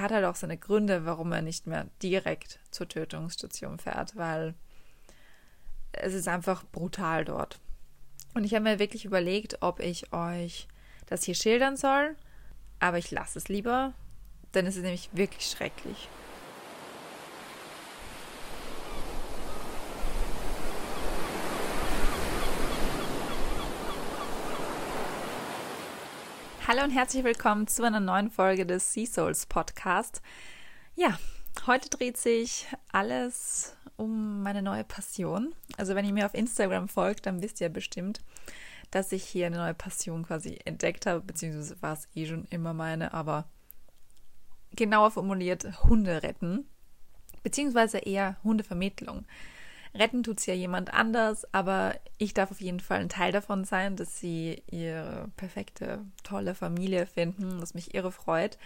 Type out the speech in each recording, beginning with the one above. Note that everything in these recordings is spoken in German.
er hat halt auch seine Gründe, warum er nicht mehr direkt zur Tötungsstation fährt, weil es ist einfach brutal dort. Und ich habe mir wirklich überlegt, ob ich euch das hier schildern soll, aber ich lasse es lieber, denn es ist nämlich wirklich schrecklich. Hallo und herzlich willkommen zu einer neuen Folge des Sea Souls Podcast. Ja, heute dreht sich alles um meine neue Passion. Also wenn ihr mir auf Instagram folgt, dann wisst ihr bestimmt, dass ich hier eine neue Passion quasi entdeckt habe, beziehungsweise war es eh schon immer meine, aber genauer formuliert Hunde retten, beziehungsweise eher Hundevermittlung. Retten tut es ja jemand anders, aber ich darf auf jeden Fall ein Teil davon sein, dass sie ihre perfekte, tolle Familie finden, was mich irre freut.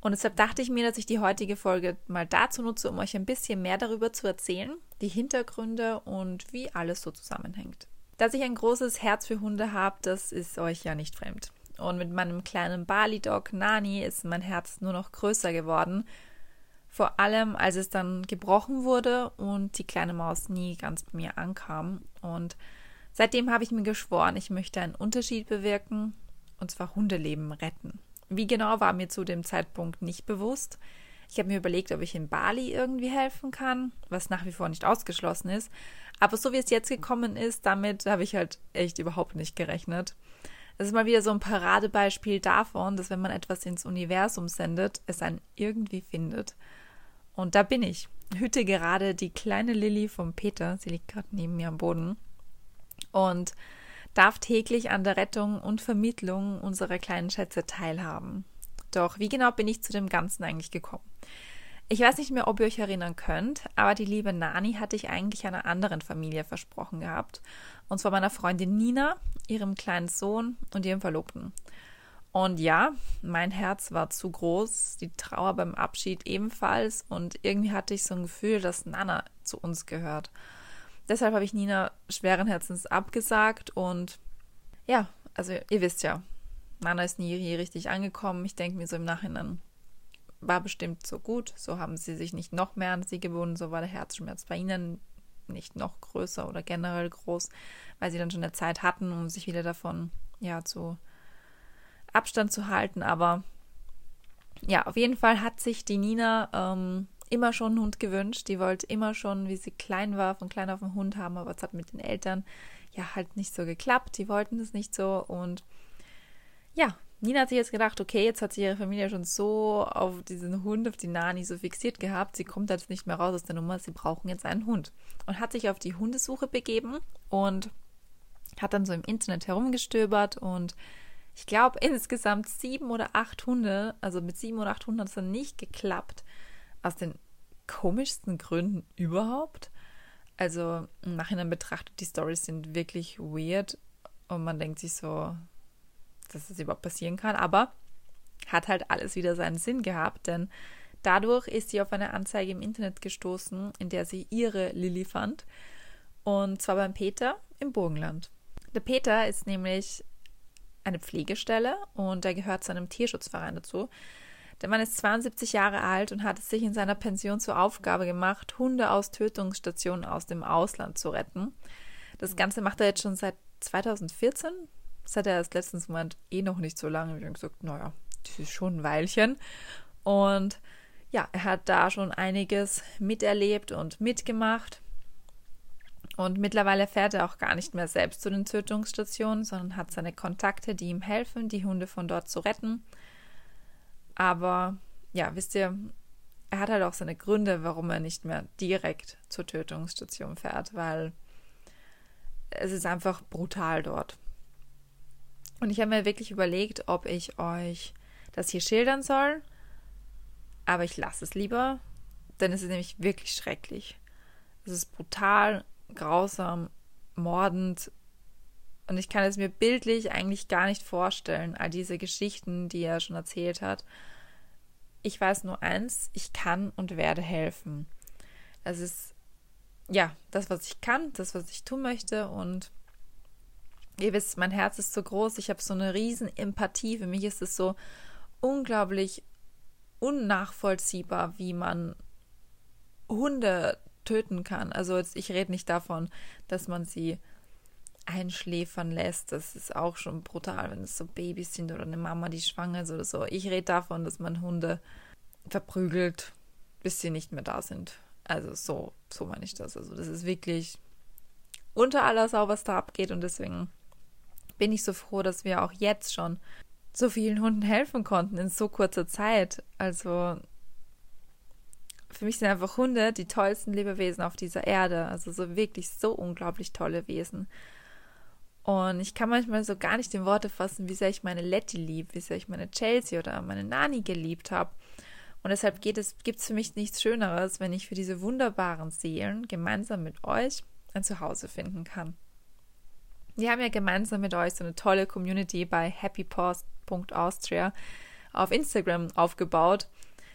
Und deshalb dachte ich mir, dass ich die heutige Folge mal dazu nutze, um euch ein bisschen mehr darüber zu erzählen, die Hintergründe und wie alles so zusammenhängt. Dass ich ein großes Herz für Hunde habe, das ist euch ja nicht fremd. Und mit meinem kleinen Bali-Dog Nani ist mein Herz nur noch größer geworden vor allem, als es dann gebrochen wurde und die kleine Maus nie ganz bei mir ankam. Und seitdem habe ich mir geschworen, ich möchte einen Unterschied bewirken, und zwar Hundeleben retten. Wie genau war mir zu dem Zeitpunkt nicht bewusst. Ich habe mir überlegt, ob ich in Bali irgendwie helfen kann, was nach wie vor nicht ausgeschlossen ist. Aber so wie es jetzt gekommen ist, damit habe ich halt echt überhaupt nicht gerechnet. Es ist mal wieder so ein Paradebeispiel davon, dass wenn man etwas ins Universum sendet, es einen irgendwie findet. Und da bin ich. Hütte gerade die kleine Lilly vom Peter. Sie liegt gerade neben mir am Boden. Und darf täglich an der Rettung und Vermittlung unserer kleinen Schätze teilhaben. Doch wie genau bin ich zu dem Ganzen eigentlich gekommen? Ich weiß nicht mehr, ob ihr euch erinnern könnt, aber die liebe Nani hatte ich eigentlich einer anderen Familie versprochen gehabt. Und zwar meiner Freundin Nina, ihrem kleinen Sohn und ihrem Verlobten. Und ja, mein Herz war zu groß, die Trauer beim Abschied ebenfalls und irgendwie hatte ich so ein Gefühl, dass Nana zu uns gehört. Deshalb habe ich Nina schweren Herzens abgesagt und ja, also ihr wisst ja, Nana ist nie hier richtig angekommen. Ich denke mir so im Nachhinein, war bestimmt so gut. So haben sie sich nicht noch mehr an sie gewohnt, so war der Herzschmerz bei ihnen nicht noch größer oder generell groß, weil sie dann schon eine Zeit hatten, um sich wieder davon ja zu Abstand zu halten. Aber ja, auf jeden Fall hat sich die Nina ähm, immer schon einen Hund gewünscht. Die wollte immer schon, wie sie klein war, von klein auf einen Hund haben, aber es hat mit den Eltern ja halt nicht so geklappt. Die wollten es nicht so und ja, Nina hat sich jetzt gedacht, okay, jetzt hat sich ihre Familie schon so auf diesen Hund, auf die Nani so fixiert gehabt, sie kommt jetzt nicht mehr raus aus der Nummer, sie brauchen jetzt einen Hund. Und hat sich auf die Hundesuche begeben und hat dann so im Internet herumgestöbert und ich glaube, insgesamt sieben oder acht Hunde, also mit sieben oder acht Hunden hat es dann nicht geklappt. Aus den komischsten Gründen überhaupt. Also im Nachhinein betrachtet, die Stories sind wirklich weird und man denkt sich so, dass das überhaupt passieren kann. Aber hat halt alles wieder seinen Sinn gehabt, denn dadurch ist sie auf eine Anzeige im Internet gestoßen, in der sie ihre Lilly fand. Und zwar beim Peter im Burgenland. Der Peter ist nämlich eine Pflegestelle und er gehört zu einem Tierschutzverein dazu. Der Mann ist 72 Jahre alt und hat es sich in seiner Pension zur Aufgabe gemacht, Hunde aus Tötungsstationen aus dem Ausland zu retten. Das Ganze macht er jetzt schon seit 2014. Das hat er erst letztens gemeint, eh noch nicht so lange. Ich habe gesagt, naja, das ist schon ein Weilchen. Und ja, er hat da schon einiges miterlebt und mitgemacht. Und mittlerweile fährt er auch gar nicht mehr selbst zu den Tötungsstationen, sondern hat seine Kontakte, die ihm helfen, die Hunde von dort zu retten. Aber ja, wisst ihr, er hat halt auch seine Gründe, warum er nicht mehr direkt zur Tötungsstation fährt, weil es ist einfach brutal dort. Und ich habe mir wirklich überlegt, ob ich euch das hier schildern soll, aber ich lasse es lieber, denn es ist nämlich wirklich schrecklich. Es ist brutal grausam, mordend. Und ich kann es mir bildlich eigentlich gar nicht vorstellen, all diese Geschichten, die er schon erzählt hat. Ich weiß nur eins, ich kann und werde helfen. Es ist ja das, was ich kann, das, was ich tun möchte. Und ihr wisst, mein Herz ist so groß, ich habe so eine riesen Empathie. Für mich ist es so unglaublich unnachvollziehbar, wie man Hunde töten kann. Also jetzt, ich rede nicht davon, dass man sie einschläfern lässt. Das ist auch schon brutal, wenn es so Babys sind oder eine Mama, die schwanger ist oder so. Ich rede davon, dass man Hunde verprügelt, bis sie nicht mehr da sind. Also so, so meine ich das. Also das ist wirklich unter aller Sau, was da abgeht und deswegen bin ich so froh, dass wir auch jetzt schon so vielen Hunden helfen konnten in so kurzer Zeit. Also für mich sind einfach Hunde die tollsten Lebewesen auf dieser Erde. Also so wirklich so unglaublich tolle Wesen. Und ich kann manchmal so gar nicht in Worte fassen, wie sehr ich meine Letty lieb, wie sehr ich meine Chelsea oder meine Nani geliebt habe. Und deshalb gibt es für mich nichts Schöneres, wenn ich für diese wunderbaren Seelen gemeinsam mit euch ein Zuhause finden kann. Wir haben ja gemeinsam mit euch so eine tolle Community bei happypost.austria auf Instagram aufgebaut,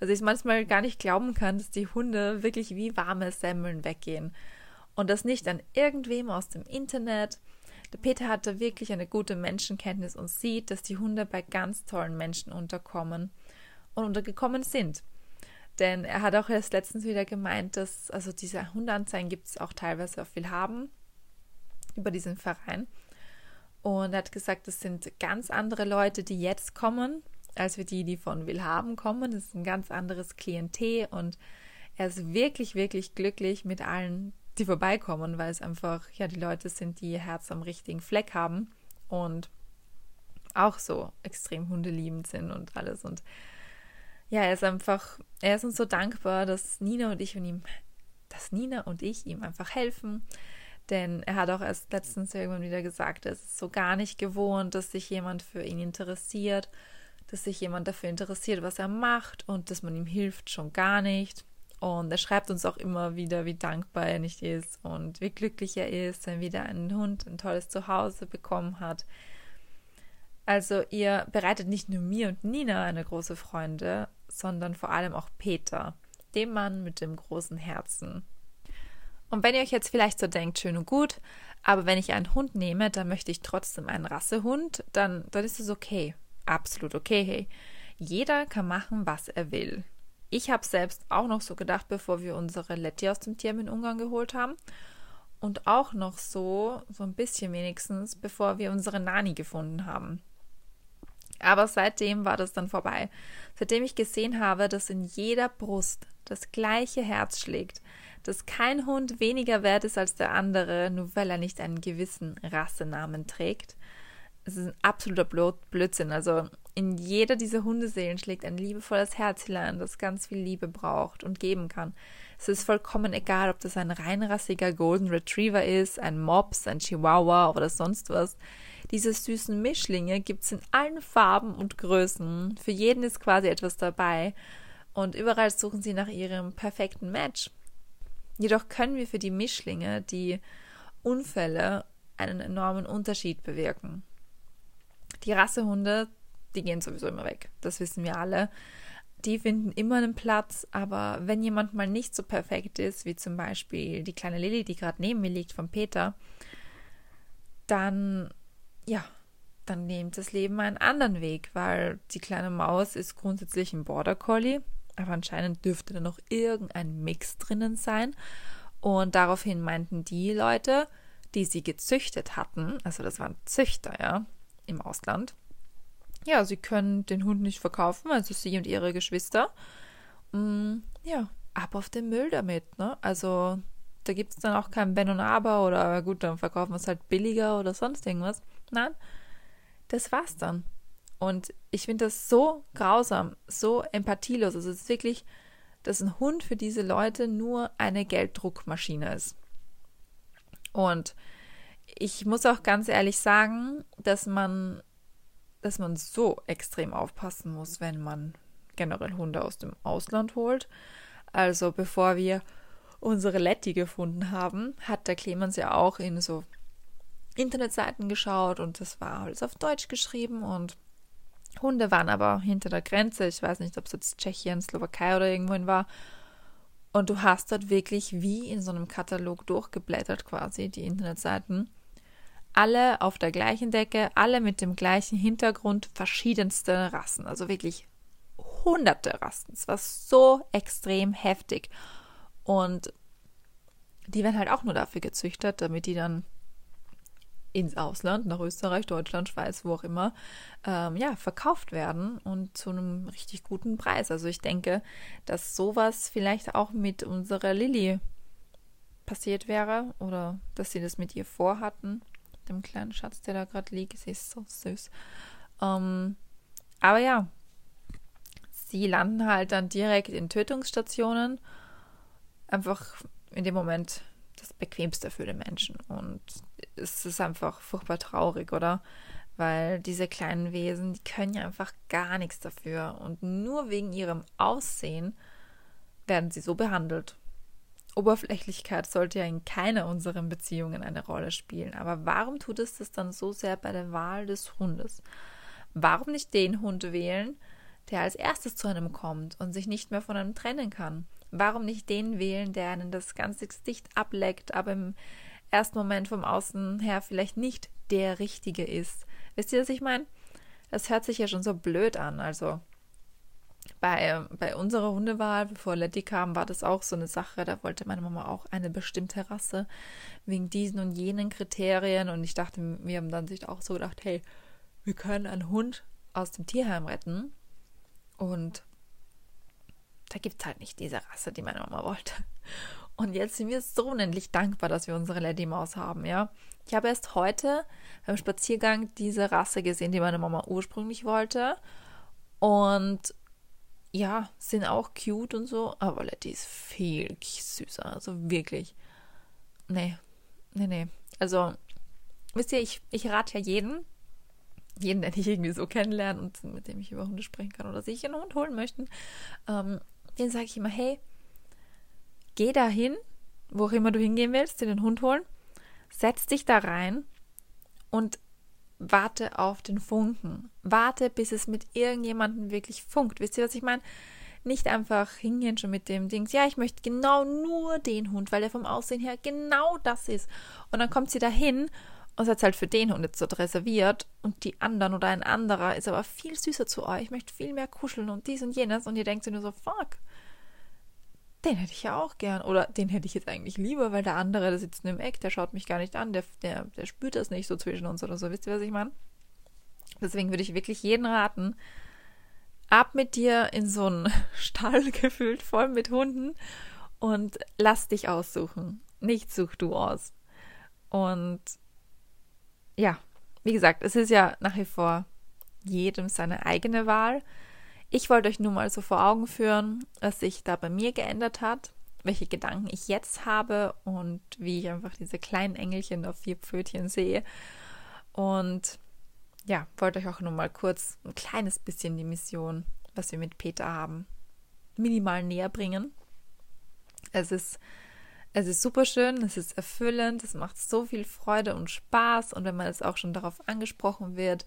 dass ich es manchmal gar nicht glauben kann, dass die Hunde wirklich wie warme Semmeln weggehen. Und das nicht an irgendwem aus dem Internet, der Peter hatte wirklich eine gute Menschenkenntnis und sieht, dass die Hunde bei ganz tollen Menschen unterkommen und untergekommen sind. Denn er hat auch erst letztens wieder gemeint, dass, also diese Hundeanzeigen gibt es auch teilweise auf Willhaben über diesen Verein. Und er hat gesagt, das sind ganz andere Leute, die jetzt kommen, als wir die, die von Willhaben kommen. Das ist ein ganz anderes Klientel und er ist wirklich, wirklich glücklich mit allen die vorbeikommen, weil es einfach, ja, die Leute sind, die ihr Herz am richtigen Fleck haben und auch so extrem hundeliebend sind und alles. Und ja, er ist einfach, er ist uns so dankbar, dass Nina und ich und ihm, dass Nina und ich ihm einfach helfen. Denn er hat auch erst letztens irgendwann wieder gesagt, es ist so gar nicht gewohnt, dass sich jemand für ihn interessiert, dass sich jemand dafür interessiert, was er macht und dass man ihm hilft, schon gar nicht. Und er schreibt uns auch immer wieder, wie dankbar er nicht ist und wie glücklich er ist, wenn wieder ein Hund ein tolles Zuhause bekommen hat. Also ihr bereitet nicht nur mir und Nina eine große Freude, sondern vor allem auch Peter, dem Mann mit dem großen Herzen. Und wenn ihr euch jetzt vielleicht so denkt, schön und gut, aber wenn ich einen Hund nehme, dann möchte ich trotzdem einen Rassehund, dann, dann ist es okay. Absolut okay. Hey. Jeder kann machen, was er will. Ich habe selbst auch noch so gedacht, bevor wir unsere Letty aus dem Tierheim in Ungarn geholt haben. Und auch noch so, so ein bisschen wenigstens, bevor wir unsere Nani gefunden haben. Aber seitdem war das dann vorbei. Seitdem ich gesehen habe, dass in jeder Brust das gleiche Herz schlägt, dass kein Hund weniger wert ist als der andere, nur weil er nicht einen gewissen Rassenamen trägt. Es ist ein absoluter Blödsinn. Also in jeder dieser Hundeseelen schlägt ein liebevolles Herzlein, das ganz viel Liebe braucht und geben kann. Es ist vollkommen egal, ob das ein reinrassiger Golden Retriever ist, ein Mops, ein Chihuahua oder sonst was. Diese süßen Mischlinge gibt es in allen Farben und Größen. Für jeden ist quasi etwas dabei. Und überall suchen sie nach ihrem perfekten Match. Jedoch können wir für die Mischlinge die Unfälle einen enormen Unterschied bewirken. Die Rassehunde die gehen sowieso immer weg. Das wissen wir alle. Die finden immer einen Platz, aber wenn jemand mal nicht so perfekt ist, wie zum Beispiel die kleine Lilly, die gerade neben mir liegt von Peter, dann, ja, dann nimmt das Leben einen anderen Weg, weil die kleine Maus ist grundsätzlich ein Border Collie, aber anscheinend dürfte da noch irgendein Mix drinnen sein. Und daraufhin meinten die Leute, die sie gezüchtet hatten, also das waren Züchter, ja, im Ausland, ja, sie können den Hund nicht verkaufen, also sie und ihre Geschwister. Mm, ja, ab auf den Müll damit, ne? Also da gibt es dann auch kein Ben und Aber oder gut, dann verkaufen wir es halt billiger oder sonst irgendwas. Nein, das war's dann. Und ich finde das so grausam, so empathielos. Also es ist wirklich, dass ein Hund für diese Leute nur eine Gelddruckmaschine ist. Und ich muss auch ganz ehrlich sagen, dass man dass man so extrem aufpassen muss, wenn man generell Hunde aus dem Ausland holt. Also bevor wir unsere Letty gefunden haben, hat der Clemens ja auch in so Internetseiten geschaut und das war alles auf Deutsch geschrieben und Hunde waren aber hinter der Grenze. Ich weiß nicht, ob es jetzt Tschechien, Slowakei oder irgendwohin war. Und du hast dort wirklich wie in so einem Katalog durchgeblättert quasi die Internetseiten alle auf der gleichen Decke, alle mit dem gleichen Hintergrund, verschiedenste Rassen, also wirklich hunderte Rassen. Es war so extrem heftig. Und die werden halt auch nur dafür gezüchtet, damit die dann ins Ausland, nach Österreich, Deutschland, Schweiz, wo auch immer, ähm, ja, verkauft werden und zu einem richtig guten Preis. Also ich denke, dass sowas vielleicht auch mit unserer Lilly passiert wäre oder dass sie das mit ihr vorhatten, dem kleinen Schatz, der da gerade liegt. Sie ist so süß. Ähm, aber ja, sie landen halt dann direkt in Tötungsstationen. Einfach in dem Moment das Bequemste für den Menschen. Und es ist einfach furchtbar traurig, oder? Weil diese kleinen Wesen, die können ja einfach gar nichts dafür. Und nur wegen ihrem Aussehen werden sie so behandelt. Oberflächlichkeit sollte ja in keiner unserer Beziehungen eine Rolle spielen. Aber warum tut es das dann so sehr bei der Wahl des Hundes? Warum nicht den Hund wählen, der als erstes zu einem kommt und sich nicht mehr von einem trennen kann? Warum nicht den wählen, der einen das ganze Gesicht ableckt, aber im ersten Moment vom Außen her vielleicht nicht der Richtige ist? Wisst ihr, was ich meine? Das hört sich ja schon so blöd an. Also bei, bei unserer Hundewahl, bevor Letty kam, war das auch so eine Sache. Da wollte meine Mama auch eine bestimmte Rasse wegen diesen und jenen Kriterien. Und ich dachte, wir haben dann sich auch so gedacht, hey, wir können einen Hund aus dem Tierheim retten. Und da gibt es halt nicht diese Rasse, die meine Mama wollte. Und jetzt sind wir so unendlich dankbar, dass wir unsere Lady Maus haben, ja. Ich habe erst heute beim Spaziergang diese Rasse gesehen, die meine Mama ursprünglich wollte. Und ja, sind auch cute und so, aber Letty ist viel süßer. Also wirklich. Nee, nee, nee. Also, wisst ihr, ich, ich rate ja jeden, jeden, den ich irgendwie so kennenlerne und mit dem ich über Hunde sprechen kann oder sich einen Hund holen möchten, ähm, den sage ich immer, hey, geh da hin, wo auch immer du hingehen willst, dir den Hund holen, setz dich da rein und warte auf den Funken. Warte, bis es mit irgendjemandem wirklich funkt. Wisst ihr, was ich meine? Nicht einfach hingehen schon mit dem Ding, ja, ich möchte genau nur den Hund, weil er vom Aussehen her genau das ist. Und dann kommt sie dahin und seid halt für den Hund jetzt dort reserviert und die anderen oder ein anderer ist aber viel süßer zu euch, möchte viel mehr kuscheln und dies und jenes und ihr denkt sich nur so, fuck, den hätte ich ja auch gern. Oder den hätte ich jetzt eigentlich lieber, weil der andere, der sitzt im Eck, der schaut mich gar nicht an, der, der, der spürt das nicht so zwischen uns oder so. Wisst ihr, was ich meine? Deswegen würde ich wirklich jeden raten, ab mit dir in so einen Stall gefüllt, voll mit Hunden und lass dich aussuchen. Nicht such du aus. Und ja, wie gesagt, es ist ja nach wie vor jedem seine eigene Wahl. Ich wollte euch nur mal so vor Augen führen, was sich da bei mir geändert hat, welche Gedanken ich jetzt habe und wie ich einfach diese kleinen Engelchen auf vier Pfötchen sehe. Und ja, wollte euch auch nur mal kurz ein kleines bisschen die Mission, was wir mit Peter haben, minimal näher bringen. Es ist es ist super schön, es ist erfüllend, es macht so viel Freude und Spaß und wenn man jetzt auch schon darauf angesprochen wird,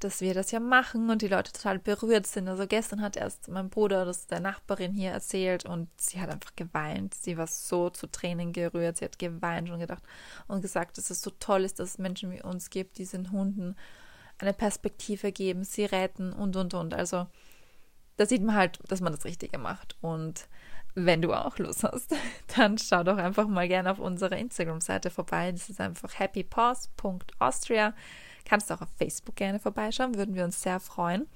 dass wir das ja machen und die Leute total berührt sind. Also gestern hat erst mein Bruder das der Nachbarin hier erzählt und sie hat einfach geweint. Sie war so zu Tränen gerührt. Sie hat geweint und gedacht und gesagt, dass es so toll ist, dass es Menschen wie uns gibt, die diesen Hunden eine Perspektive geben, sie retten und und und. Also da sieht man halt, dass man das Richtige macht. Und wenn du auch Lust hast, dann schau doch einfach mal gerne auf unserer Instagram-Seite vorbei. Das ist einfach happypaws.austria. Kannst auch auf Facebook gerne vorbeischauen, würden wir uns sehr freuen.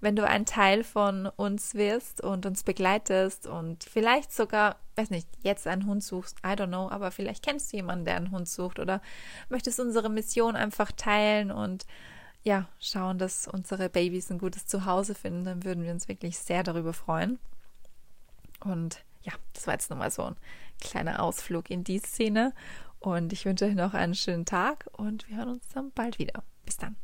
Wenn du ein Teil von uns wirst und uns begleitest und vielleicht sogar, weiß nicht, jetzt einen Hund suchst, I don't know, aber vielleicht kennst du jemanden, der einen Hund sucht oder möchtest unsere Mission einfach teilen und ja, schauen, dass unsere Babys ein gutes Zuhause finden, dann würden wir uns wirklich sehr darüber freuen. Und ja, das war jetzt nochmal so ein kleiner Ausflug in die Szene. Und ich wünsche euch noch einen schönen Tag und wir hören uns dann bald wieder. Bis dann.